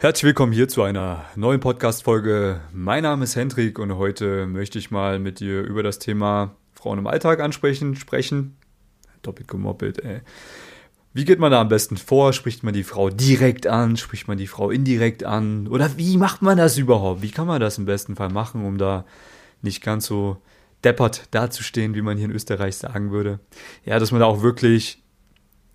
Herzlich willkommen hier zu einer neuen Podcast-Folge. Mein Name ist Hendrik und heute möchte ich mal mit dir über das Thema Frauen im Alltag ansprechen, sprechen. Doppelt gemoppelt, ey. Wie geht man da am besten vor? Spricht man die Frau direkt an? Spricht man die Frau indirekt an? Oder wie macht man das überhaupt? Wie kann man das im besten Fall machen, um da nicht ganz so deppert dazustehen, wie man hier in Österreich sagen würde? Ja, dass man da auch wirklich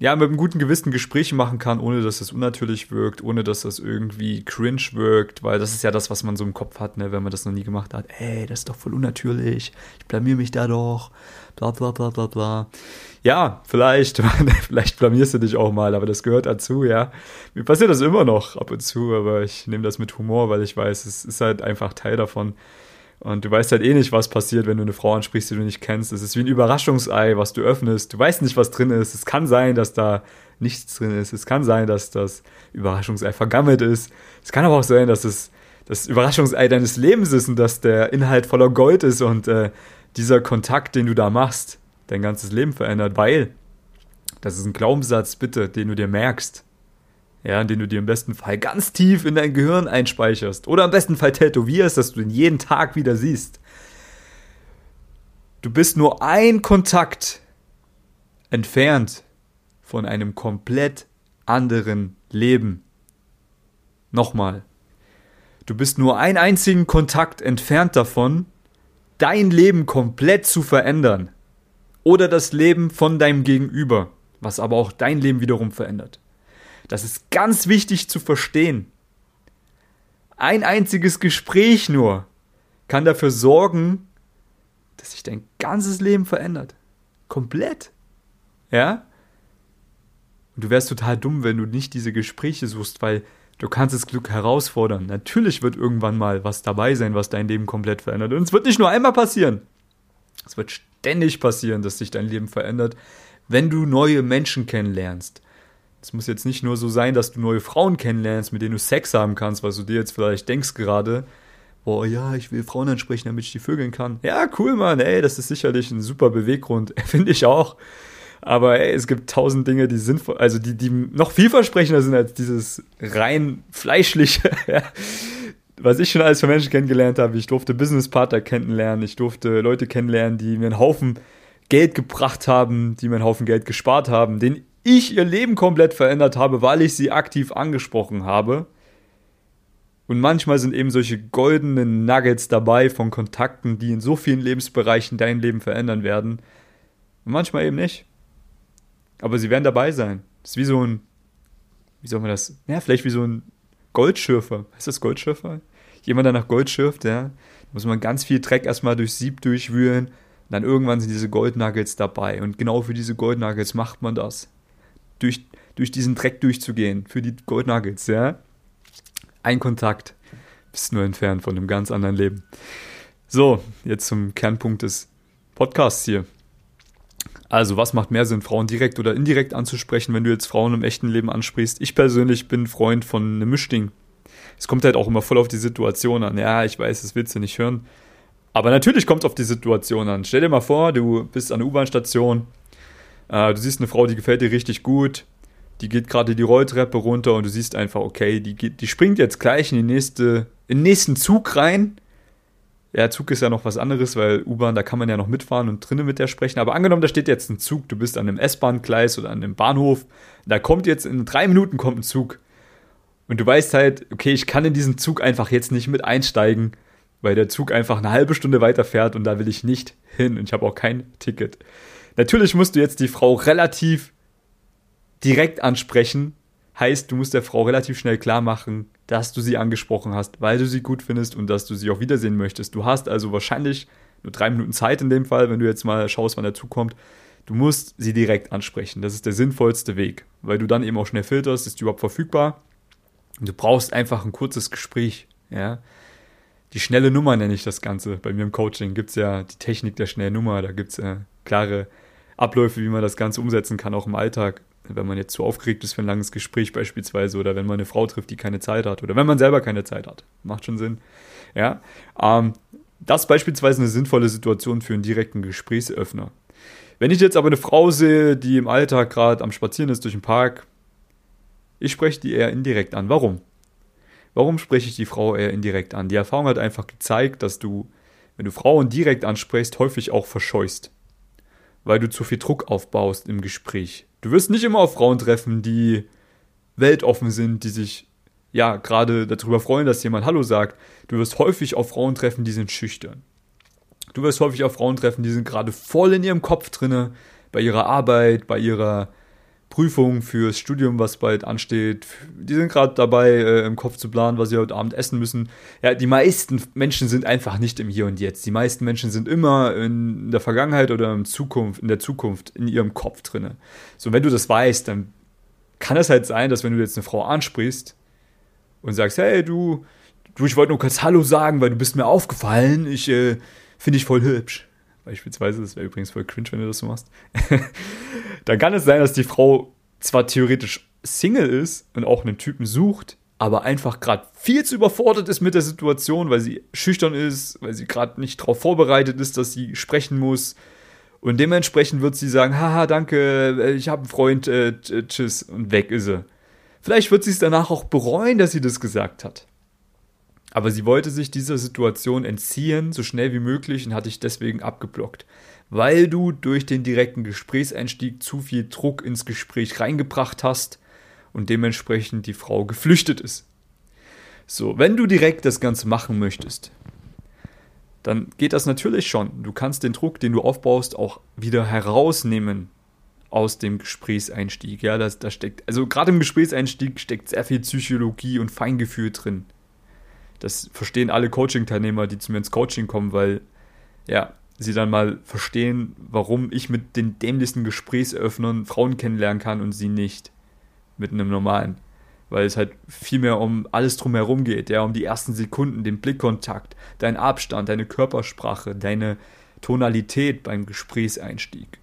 ja, mit einem guten Gewissen Gespräche machen kann, ohne dass das unnatürlich wirkt, ohne dass das irgendwie cringe wirkt, weil das ist ja das, was man so im Kopf hat, ne, wenn man das noch nie gemacht hat. Ey, das ist doch voll unnatürlich, ich blamier mich da doch, bla bla bla bla bla. Ja, vielleicht, vielleicht blamierst du dich auch mal, aber das gehört dazu, ja. Mir passiert das immer noch ab und zu, aber ich nehme das mit Humor, weil ich weiß, es ist halt einfach Teil davon. Und du weißt halt eh nicht, was passiert, wenn du eine Frau ansprichst, die du nicht kennst. Es ist wie ein Überraschungsei, was du öffnest. Du weißt nicht, was drin ist. Es kann sein, dass da nichts drin ist. Es kann sein, dass das Überraschungsei vergammelt ist. Es kann aber auch sein, dass es das Überraschungsei deines Lebens ist und dass der Inhalt voller Gold ist und äh, dieser Kontakt, den du da machst, dein ganzes Leben verändert, weil das ist ein Glaubenssatz, bitte, den du dir merkst ja, den du dir im besten Fall ganz tief in dein Gehirn einspeicherst oder im besten Fall tätowierst, dass du ihn jeden Tag wieder siehst. Du bist nur ein Kontakt entfernt von einem komplett anderen Leben. Nochmal. Du bist nur einen einzigen Kontakt entfernt davon, dein Leben komplett zu verändern. Oder das Leben von deinem Gegenüber, was aber auch dein Leben wiederum verändert. Das ist ganz wichtig zu verstehen. Ein einziges Gespräch nur kann dafür sorgen, dass sich dein ganzes Leben verändert. Komplett. Ja? Und du wärst total dumm, wenn du nicht diese Gespräche suchst, weil du kannst das Glück herausfordern. Natürlich wird irgendwann mal was dabei sein, was dein Leben komplett verändert. Und es wird nicht nur einmal passieren. Es wird ständig passieren, dass sich dein Leben verändert, wenn du neue Menschen kennenlernst. Es muss jetzt nicht nur so sein, dass du neue Frauen kennenlernst, mit denen du Sex haben kannst, was du dir jetzt vielleicht denkst gerade. Boah, ja, ich will Frauen ansprechen, damit ich die vögeln kann. Ja, cool, Mann, ey, das ist sicherlich ein super Beweggrund. Finde ich auch. Aber ey, es gibt tausend Dinge, die sinnvoll, also die, die noch vielversprechender sind als dieses rein fleischliche. Was ich schon alles für Menschen kennengelernt habe. Ich durfte Businesspartner kennenlernen, ich durfte Leute kennenlernen, die mir einen Haufen Geld gebracht haben, die mir einen Haufen Geld gespart haben, denen ich ihr Leben komplett verändert habe, weil ich sie aktiv angesprochen habe. Und manchmal sind eben solche goldenen Nuggets dabei von Kontakten, die in so vielen Lebensbereichen dein Leben verändern werden. Und manchmal eben nicht. Aber sie werden dabei sein. Das ist wie so ein, wie soll man das, ja, vielleicht wie so ein Goldschürfer. Heißt das Goldschürfer? Jemand, der nach Gold schürft, ja. Da muss man ganz viel Dreck erstmal durchs Sieb durchwühlen. Und dann irgendwann sind diese Goldnuggets dabei. Und genau für diese Goldnuggets macht man das durch, durch diesen Dreck durchzugehen für die Gold Nuggets, ja. Ein Kontakt. Bist nur entfernt von einem ganz anderen Leben. So, jetzt zum Kernpunkt des Podcasts hier. Also, was macht mehr Sinn, Frauen direkt oder indirekt anzusprechen, wenn du jetzt Frauen im echten Leben ansprichst? Ich persönlich bin Freund von einem Mischding. Es kommt halt auch immer voll auf die Situation an. Ja, ich weiß, das willst du nicht hören. Aber natürlich kommt es auf die Situation an. Stell dir mal vor, du bist an der U-Bahn-Station, äh, du siehst eine Frau, die gefällt dir richtig gut. Die geht gerade die Rolltreppe runter und du siehst einfach, okay, die, geht, die springt jetzt gleich in, die nächste, in den nächsten Zug rein. Ja, Zug ist ja noch was anderes, weil U-Bahn, da kann man ja noch mitfahren und drinnen mit der sprechen. Aber angenommen, da steht jetzt ein Zug, du bist an einem S-Bahn-Gleis oder an einem Bahnhof, da kommt jetzt in drei Minuten kommt ein Zug. Und du weißt halt, okay, ich kann in diesen Zug einfach jetzt nicht mit einsteigen, weil der Zug einfach eine halbe Stunde weiterfährt und da will ich nicht hin und ich habe auch kein Ticket. Natürlich musst du jetzt die Frau relativ direkt ansprechen. Heißt, du musst der Frau relativ schnell klar machen, dass du sie angesprochen hast, weil du sie gut findest und dass du sie auch wiedersehen möchtest. Du hast also wahrscheinlich nur drei Minuten Zeit in dem Fall, wenn du jetzt mal schaust, wann der zukommt. Du musst sie direkt ansprechen. Das ist der sinnvollste Weg, weil du dann eben auch schnell filterst, ist die überhaupt verfügbar. Und du brauchst einfach ein kurzes Gespräch. Ja? Die schnelle Nummer nenne ich das Ganze. Bei mir im Coaching gibt es ja die Technik der schnellen Nummer. Da gibt es äh, klare Abläufe, wie man das Ganze umsetzen kann, auch im Alltag. Wenn man jetzt zu aufgeregt ist für ein langes Gespräch beispielsweise oder wenn man eine Frau trifft, die keine Zeit hat oder wenn man selber keine Zeit hat. Macht schon Sinn. Ja. Ähm, das ist beispielsweise eine sinnvolle Situation für einen direkten Gesprächsöffner. Wenn ich jetzt aber eine Frau sehe, die im Alltag gerade am Spazieren ist durch den Park, ich spreche die eher indirekt an. Warum? Warum spreche ich die Frau eher indirekt an? Die Erfahrung hat einfach gezeigt, dass du, wenn du Frauen direkt ansprichst, häufig auch verscheust. Weil du zu viel Druck aufbaust im Gespräch. Du wirst nicht immer auf Frauen treffen, die weltoffen sind, die sich ja gerade darüber freuen, dass jemand Hallo sagt. Du wirst häufig auf Frauen treffen, die sind schüchtern. Du wirst häufig auf Frauen treffen, die sind gerade voll in ihrem Kopf drinne, bei ihrer Arbeit, bei ihrer Prüfung fürs Studium, was bald ansteht. Die sind gerade dabei, äh, im Kopf zu planen, was sie heute Abend essen müssen. Ja, die meisten Menschen sind einfach nicht im Hier und Jetzt. Die meisten Menschen sind immer in der Vergangenheit oder in, Zukunft, in der Zukunft in ihrem Kopf drinne. So, wenn du das weißt, dann kann es halt sein, dass wenn du jetzt eine Frau ansprichst und sagst, hey, du, du, ich wollte nur kurz Hallo sagen, weil du bist mir aufgefallen. Ich äh, finde dich voll hübsch beispielsweise, das wäre übrigens voll cringe, wenn du das so machst, dann kann es sein, dass die Frau zwar theoretisch Single ist und auch einen Typen sucht, aber einfach gerade viel zu überfordert ist mit der Situation, weil sie schüchtern ist, weil sie gerade nicht darauf vorbereitet ist, dass sie sprechen muss. Und dementsprechend wird sie sagen, haha, danke, ich habe einen Freund, äh, tschüss, und weg ist sie. Vielleicht wird sie es danach auch bereuen, dass sie das gesagt hat. Aber sie wollte sich dieser Situation entziehen, so schnell wie möglich, und hat dich deswegen abgeblockt. Weil du durch den direkten Gesprächseinstieg zu viel Druck ins Gespräch reingebracht hast und dementsprechend die Frau geflüchtet ist. So, wenn du direkt das Ganze machen möchtest, dann geht das natürlich schon. Du kannst den Druck, den du aufbaust, auch wieder herausnehmen aus dem Gesprächseinstieg. Ja, das, da steckt, also gerade im Gesprächseinstieg steckt sehr viel Psychologie und Feingefühl drin. Das verstehen alle Coaching-Teilnehmer, die zu mir ins Coaching kommen, weil ja, sie dann mal verstehen, warum ich mit den dämlichsten Gesprächsöffnern Frauen kennenlernen kann und sie nicht. Mit einem normalen. Weil es halt viel mehr um alles drumherum geht, ja, um die ersten Sekunden, den Blickkontakt, deinen Abstand, deine Körpersprache, deine Tonalität beim Gesprächseinstieg.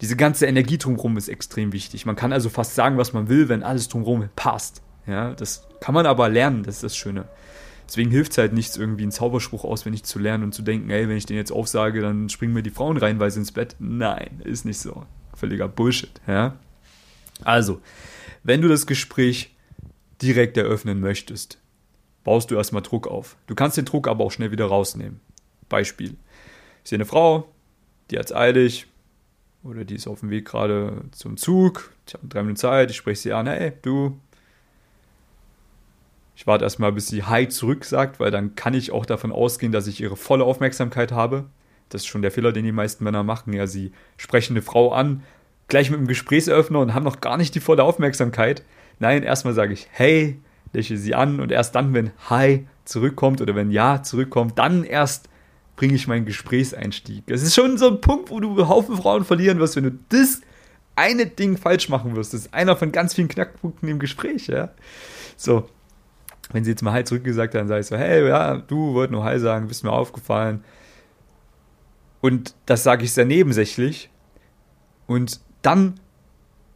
Diese ganze Energie drumherum ist extrem wichtig. Man kann also fast sagen, was man will, wenn alles drumherum passt. Ja, das kann man aber lernen, das ist das Schöne. Deswegen hilft es halt nichts, irgendwie einen Zauberspruch auswendig zu lernen und zu denken, ey, wenn ich den jetzt aufsage, dann springen mir die Frauen reinweise ins Bett. Nein, ist nicht so. Völliger Bullshit, ja. Also, wenn du das Gespräch direkt eröffnen möchtest, baust du erstmal Druck auf. Du kannst den Druck aber auch schnell wieder rausnehmen. Beispiel. Ich sehe eine Frau, die hat es eilig, oder die ist auf dem Weg gerade zum Zug, ich habe drei Minuten Zeit, ich spreche sie an, hey, du, ich warte erstmal, bis sie Hi zurück sagt, weil dann kann ich auch davon ausgehen, dass ich ihre volle Aufmerksamkeit habe. Das ist schon der Fehler, den die meisten Männer machen. Ja, sie sprechen eine Frau an, gleich mit einem Gesprächseröffner und haben noch gar nicht die volle Aufmerksamkeit. Nein, erstmal sage ich Hey, lächle sie an und erst dann, wenn Hi zurückkommt oder wenn Ja zurückkommt, dann erst bringe ich meinen Gesprächseinstieg. Es ist schon so ein Punkt, wo du Haufen Frauen verlieren wirst, wenn du das eine Ding falsch machen wirst. Das ist einer von ganz vielen Knackpunkten im Gespräch, ja. So, wenn sie jetzt mal Hi zurückgesagt hat, dann sage ich so, hey, ja, du wolltest nur Hi sagen, bist mir aufgefallen. Und das sage ich sehr nebensächlich. Und dann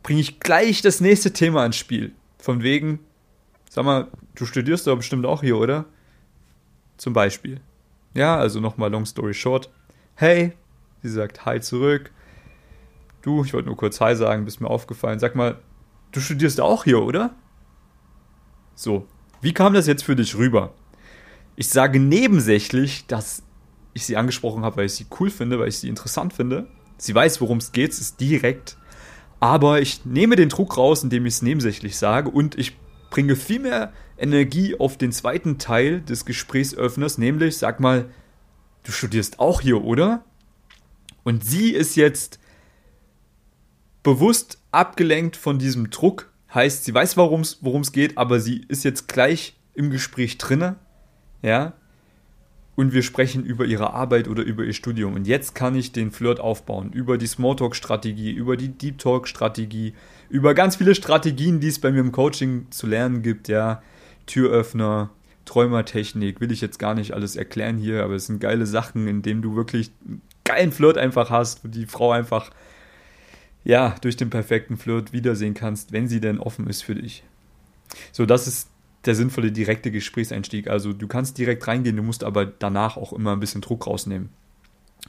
bringe ich gleich das nächste Thema ins Spiel. Von wegen, sag mal, du studierst doch bestimmt auch hier, oder? Zum Beispiel. Ja, also nochmal long story short. Hey, sie sagt Hi zurück. Du, ich wollte nur kurz Hi sagen, bist mir aufgefallen. Sag mal, du studierst auch hier, oder? So, wie kam das jetzt für dich rüber? Ich sage nebensächlich, dass ich sie angesprochen habe, weil ich sie cool finde, weil ich sie interessant finde. Sie weiß, worum es geht, es ist direkt. Aber ich nehme den Druck raus, indem ich es nebensächlich sage und ich bringe viel mehr Energie auf den zweiten Teil des Gesprächsöffners, nämlich, sag mal, du studierst auch hier, oder? Und sie ist jetzt bewusst abgelenkt von diesem Druck Heißt, sie weiß, worum es geht, aber sie ist jetzt gleich im Gespräch drinne, ja, und wir sprechen über ihre Arbeit oder über ihr Studium. Und jetzt kann ich den Flirt aufbauen über die Smalltalk-Strategie, über die Deep Talk-Strategie, über ganz viele Strategien, die es bei mir im Coaching zu lernen gibt, ja, Türöffner, Träumertechnik, will ich jetzt gar nicht alles erklären hier, aber es sind geile Sachen, in denen du wirklich einen geilen Flirt einfach hast, wo die Frau einfach ja, durch den perfekten Flirt wiedersehen kannst, wenn sie denn offen ist für dich. So, das ist der sinnvolle direkte Gesprächseinstieg. Also du kannst direkt reingehen, du musst aber danach auch immer ein bisschen Druck rausnehmen.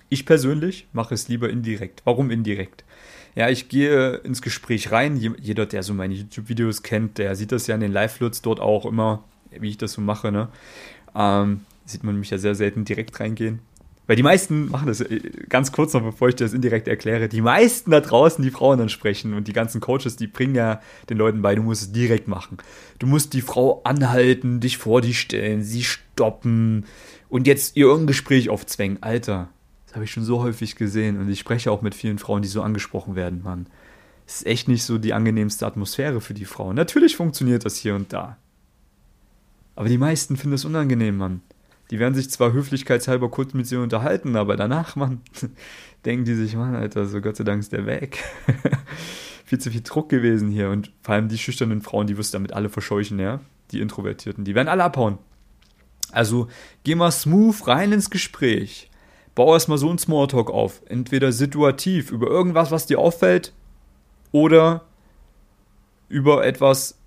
Ich persönlich mache es lieber indirekt. Warum indirekt? Ja, ich gehe ins Gespräch rein. Jeder, der so meine YouTube-Videos kennt, der sieht das ja in den Live-Flirts dort auch immer. wie ich das so mache, ne? Ähm, sieht man mich ja sehr selten direkt reingehen. Weil die meisten machen das, äh, ganz kurz noch, bevor ich das indirekt erkläre, die meisten da draußen, die Frauen dann sprechen und die ganzen Coaches, die bringen ja den Leuten bei, du musst es direkt machen. Du musst die Frau anhalten, dich vor die stellen, sie stoppen und jetzt ihr irgendein Gespräch aufzwängen. Alter, das habe ich schon so häufig gesehen und ich spreche auch mit vielen Frauen, die so angesprochen werden, Mann. Es ist echt nicht so die angenehmste Atmosphäre für die Frauen. Natürlich funktioniert das hier und da. Aber die meisten finden es unangenehm, Mann. Die werden sich zwar höflichkeitshalber kurz mit sie unterhalten, aber danach, Mann, denken die sich, Mann, Alter, so Gott sei Dank ist der weg. viel zu viel Druck gewesen hier. Und vor allem die schüchternen Frauen, die wirst du damit alle verscheuchen, ja. Die Introvertierten, die werden alle abhauen. Also geh mal smooth rein ins Gespräch. Bau erstmal so einen Smalltalk auf. Entweder situativ über irgendwas, was dir auffällt, oder über etwas,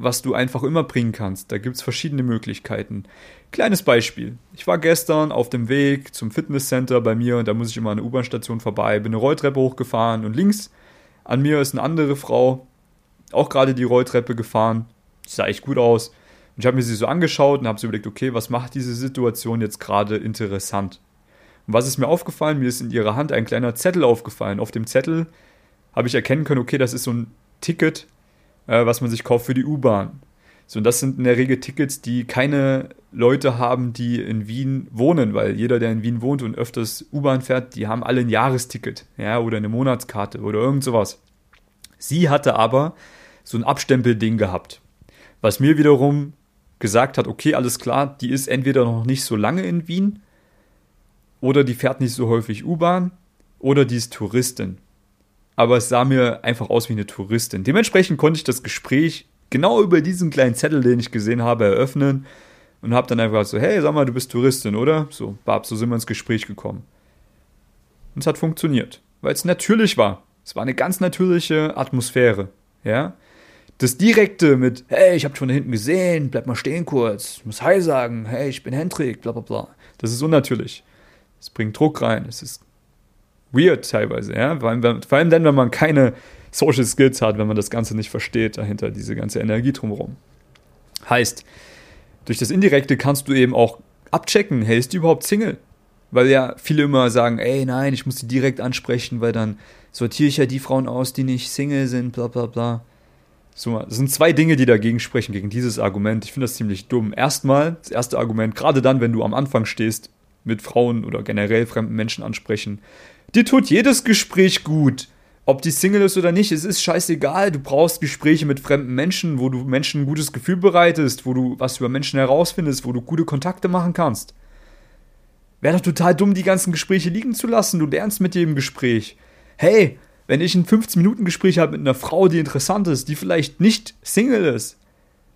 was du einfach immer bringen kannst. Da gibt es verschiedene Möglichkeiten. Kleines Beispiel. Ich war gestern auf dem Weg zum Fitnesscenter bei mir und da muss ich immer an der U-Bahn-Station vorbei, bin eine Rolltreppe hochgefahren und links an mir ist eine andere Frau, auch gerade die Rolltreppe gefahren. sah echt gut aus. Und ich habe mir sie so angeschaut und habe so überlegt, okay, was macht diese Situation jetzt gerade interessant? Und was ist mir aufgefallen? Mir ist in ihrer Hand ein kleiner Zettel aufgefallen. Auf dem Zettel habe ich erkennen können, okay, das ist so ein Ticket äh, was man sich kauft für die U-Bahn. So, und das sind in der Regel Tickets, die keine Leute haben, die in Wien wohnen, weil jeder, der in Wien wohnt und öfters U-Bahn fährt, die haben alle ein Jahresticket, ja, oder eine Monatskarte oder irgend sowas. Sie hatte aber so ein Abstempelding gehabt, was mir wiederum gesagt hat, okay, alles klar, die ist entweder noch nicht so lange in Wien oder die fährt nicht so häufig U-Bahn oder die ist Touristin aber es sah mir einfach aus wie eine Touristin. Dementsprechend konnte ich das Gespräch genau über diesen kleinen Zettel, den ich gesehen habe, eröffnen und habe dann einfach so, hey, sag mal, du bist Touristin, oder? So, Bab, so sind wir ins Gespräch gekommen. Und es hat funktioniert, weil es natürlich war. Es war eine ganz natürliche Atmosphäre, ja? Das Direkte mit, hey, ich hab dich von hinten gesehen, bleib mal stehen kurz, ich muss Hi sagen, hey, ich bin Hendrik, bla bla bla. Das ist unnatürlich. Es bringt Druck rein, es ist weird teilweise, ja. Vor allem, vor allem dann, wenn man keine Social Skills hat, wenn man das Ganze nicht versteht, dahinter diese ganze Energie drumherum. Heißt, durch das Indirekte kannst du eben auch abchecken, hey, ist die überhaupt Single? Weil ja viele immer sagen, ey, nein, ich muss die direkt ansprechen, weil dann sortiere ich ja die Frauen aus, die nicht Single sind, bla bla bla. So, das sind zwei Dinge, die dagegen sprechen, gegen dieses Argument. Ich finde das ziemlich dumm. Erstmal, das erste Argument, gerade dann, wenn du am Anfang stehst, mit Frauen oder generell fremden Menschen ansprechen, Dir tut jedes Gespräch gut. Ob die Single ist oder nicht, es ist scheißegal. Du brauchst Gespräche mit fremden Menschen, wo du Menschen ein gutes Gefühl bereitest, wo du was über Menschen herausfindest, wo du gute Kontakte machen kannst. Wäre doch total dumm, die ganzen Gespräche liegen zu lassen. Du lernst mit jedem Gespräch. Hey, wenn ich ein 15-Minuten-Gespräch habe mit einer Frau, die interessant ist, die vielleicht nicht Single ist,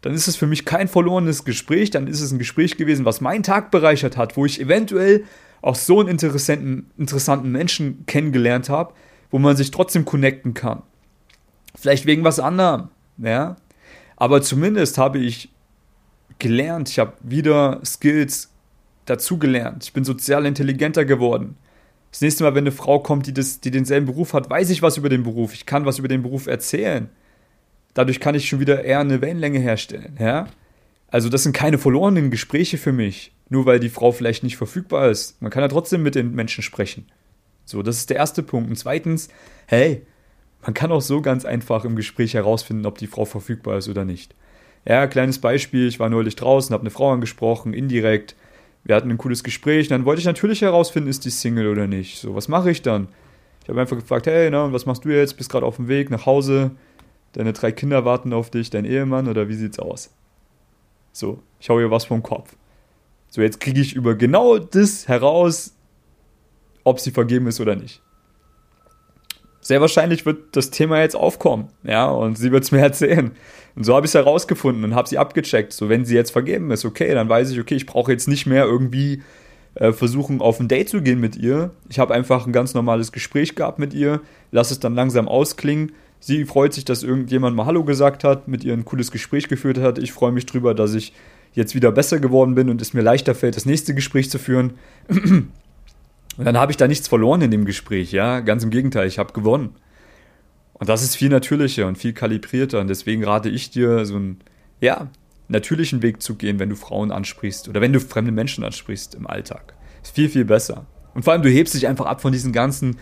dann ist es für mich kein verlorenes Gespräch, dann ist es ein Gespräch gewesen, was meinen Tag bereichert hat, wo ich eventuell auch so einen interessanten, interessanten Menschen kennengelernt habe, wo man sich trotzdem connecten kann. Vielleicht wegen was anderem, ja. Aber zumindest habe ich gelernt, ich habe wieder Skills dazugelernt. Ich bin sozial intelligenter geworden. Das nächste Mal, wenn eine Frau kommt, die, das, die denselben Beruf hat, weiß ich was über den Beruf. Ich kann was über den Beruf erzählen. Dadurch kann ich schon wieder eher eine Wellenlänge herstellen. Ja? Also das sind keine verlorenen Gespräche für mich nur weil die Frau vielleicht nicht verfügbar ist. Man kann ja trotzdem mit den Menschen sprechen. So, das ist der erste Punkt. Und zweitens, hey, man kann auch so ganz einfach im Gespräch herausfinden, ob die Frau verfügbar ist oder nicht. Ja, kleines Beispiel, ich war neulich draußen, habe eine Frau angesprochen, indirekt. Wir hatten ein cooles Gespräch, dann wollte ich natürlich herausfinden, ist die Single oder nicht. So, was mache ich dann? Ich habe einfach gefragt, hey, na, was machst du jetzt? Bist gerade auf dem Weg nach Hause? Deine drei Kinder warten auf dich, dein Ehemann oder wie sieht's aus? So, ich hau ihr was vom Kopf. So, jetzt kriege ich über genau das heraus, ob sie vergeben ist oder nicht. Sehr wahrscheinlich wird das Thema jetzt aufkommen, ja, und sie wird es mir erzählen. Und so habe ich es herausgefunden und habe sie abgecheckt. So, wenn sie jetzt vergeben ist, okay, dann weiß ich, okay, ich brauche jetzt nicht mehr irgendwie äh, versuchen, auf ein Date zu gehen mit ihr. Ich habe einfach ein ganz normales Gespräch gehabt mit ihr, lasse es dann langsam ausklingen. Sie freut sich, dass irgendjemand mal Hallo gesagt hat, mit ihr ein cooles Gespräch geführt hat. Ich freue mich drüber, dass ich jetzt wieder besser geworden bin und es mir leichter fällt, das nächste Gespräch zu führen. Und dann habe ich da nichts verloren in dem Gespräch, ja. Ganz im Gegenteil, ich habe gewonnen. Und das ist viel natürlicher und viel kalibrierter. Und deswegen rate ich dir, so ein, ja, natürlichen Weg zu gehen, wenn du Frauen ansprichst oder wenn du fremde Menschen ansprichst im Alltag. Ist viel, viel besser. Und vor allem, du hebst dich einfach ab von diesen ganzen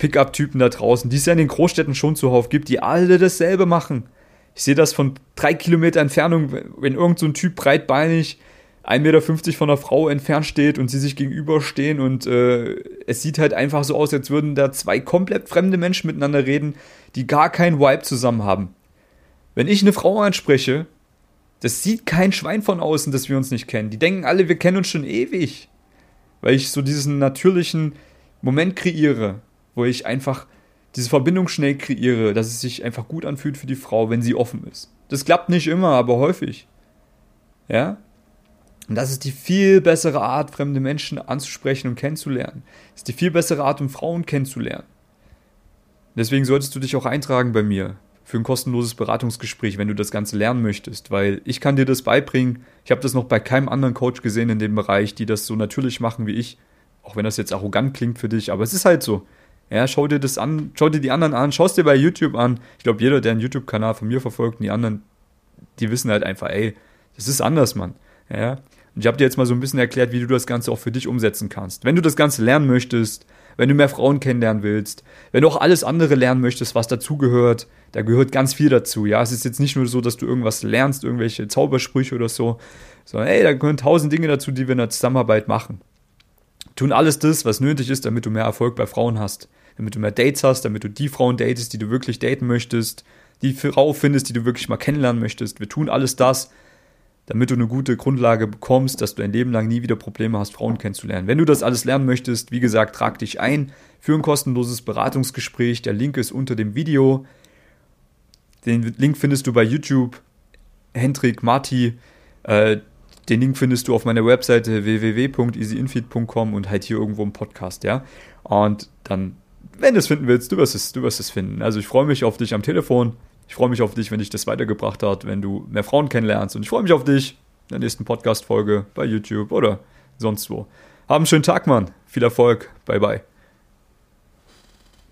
Pickup-Typen da draußen, die es ja in den Großstädten schon zuhauf gibt, die alle dasselbe machen. Ich sehe das von drei Kilometer Entfernung, wenn irgend so ein Typ breitbeinig 1,50 Meter von einer Frau entfernt steht und sie sich gegenüberstehen und äh, es sieht halt einfach so aus, als würden da zwei komplett fremde Menschen miteinander reden, die gar keinen Vibe zusammen haben. Wenn ich eine Frau anspreche, das sieht kein Schwein von außen, dass wir uns nicht kennen. Die denken alle, wir kennen uns schon ewig. Weil ich so diesen natürlichen Moment kreiere, wo ich einfach diese Verbindung schnell kreiere, dass es sich einfach gut anfühlt für die Frau, wenn sie offen ist. Das klappt nicht immer, aber häufig. Ja? Und das ist die viel bessere Art, fremde Menschen anzusprechen und kennenzulernen. Das ist die viel bessere Art, um Frauen kennenzulernen. Deswegen solltest du dich auch eintragen bei mir für ein kostenloses Beratungsgespräch, wenn du das Ganze lernen möchtest, weil ich kann dir das beibringen. Ich habe das noch bei keinem anderen Coach gesehen in dem Bereich, die das so natürlich machen wie ich. Auch wenn das jetzt arrogant klingt für dich, aber es ist halt so. Ja, schau dir das an, schau dir die anderen an, schau es dir bei YouTube an. Ich glaube, jeder, der einen YouTube-Kanal von mir verfolgt und die anderen, die wissen halt einfach, ey, das ist anders, Mann. Ja, und ich habe dir jetzt mal so ein bisschen erklärt, wie du das Ganze auch für dich umsetzen kannst. Wenn du das Ganze lernen möchtest, wenn du mehr Frauen kennenlernen willst, wenn du auch alles andere lernen möchtest, was dazugehört, da gehört ganz viel dazu. Ja, es ist jetzt nicht nur so, dass du irgendwas lernst, irgendwelche Zaubersprüche oder so, sondern ey, da gehören tausend Dinge dazu, die wir in der Zusammenarbeit machen. Tun alles das, was nötig ist, damit du mehr Erfolg bei Frauen hast, damit du mehr Dates hast, damit du die Frauen datest, die du wirklich daten möchtest, die Frau findest, die du wirklich mal kennenlernen möchtest. Wir tun alles das, damit du eine gute Grundlage bekommst, dass du ein Leben lang nie wieder Probleme hast, Frauen kennenzulernen. Wenn du das alles lernen möchtest, wie gesagt, trag dich ein für ein kostenloses Beratungsgespräch. Der Link ist unter dem Video. Den Link findest du bei YouTube. Hendrik Marti. Äh, den Link findest du auf meiner Webseite www.easyinfeed.com und halt hier irgendwo im Podcast, ja. Und dann, wenn du es finden willst, du wirst es, du wirst es finden. Also ich freue mich auf dich am Telefon. Ich freue mich auf dich, wenn dich das weitergebracht hat, wenn du mehr Frauen kennenlernst. Und ich freue mich auf dich in der nächsten Podcast-Folge bei YouTube oder sonst wo. Hab einen schönen Tag, Mann. Viel Erfolg. Bye, bye.